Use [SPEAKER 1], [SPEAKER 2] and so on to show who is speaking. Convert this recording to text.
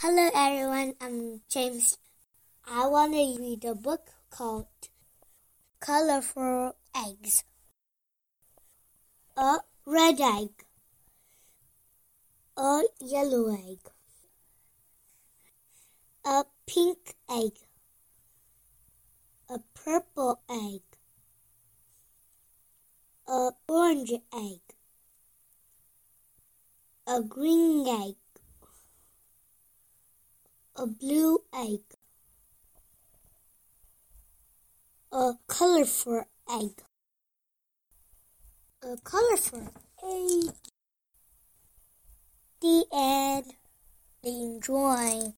[SPEAKER 1] Hello everyone, I'm James. I want to read a book called Colorful Eggs. A red egg, a yellow egg, a pink egg, a purple egg, a orange egg, a green egg, a blue egg, a colorful egg, a colorful egg. The end. Enjoy.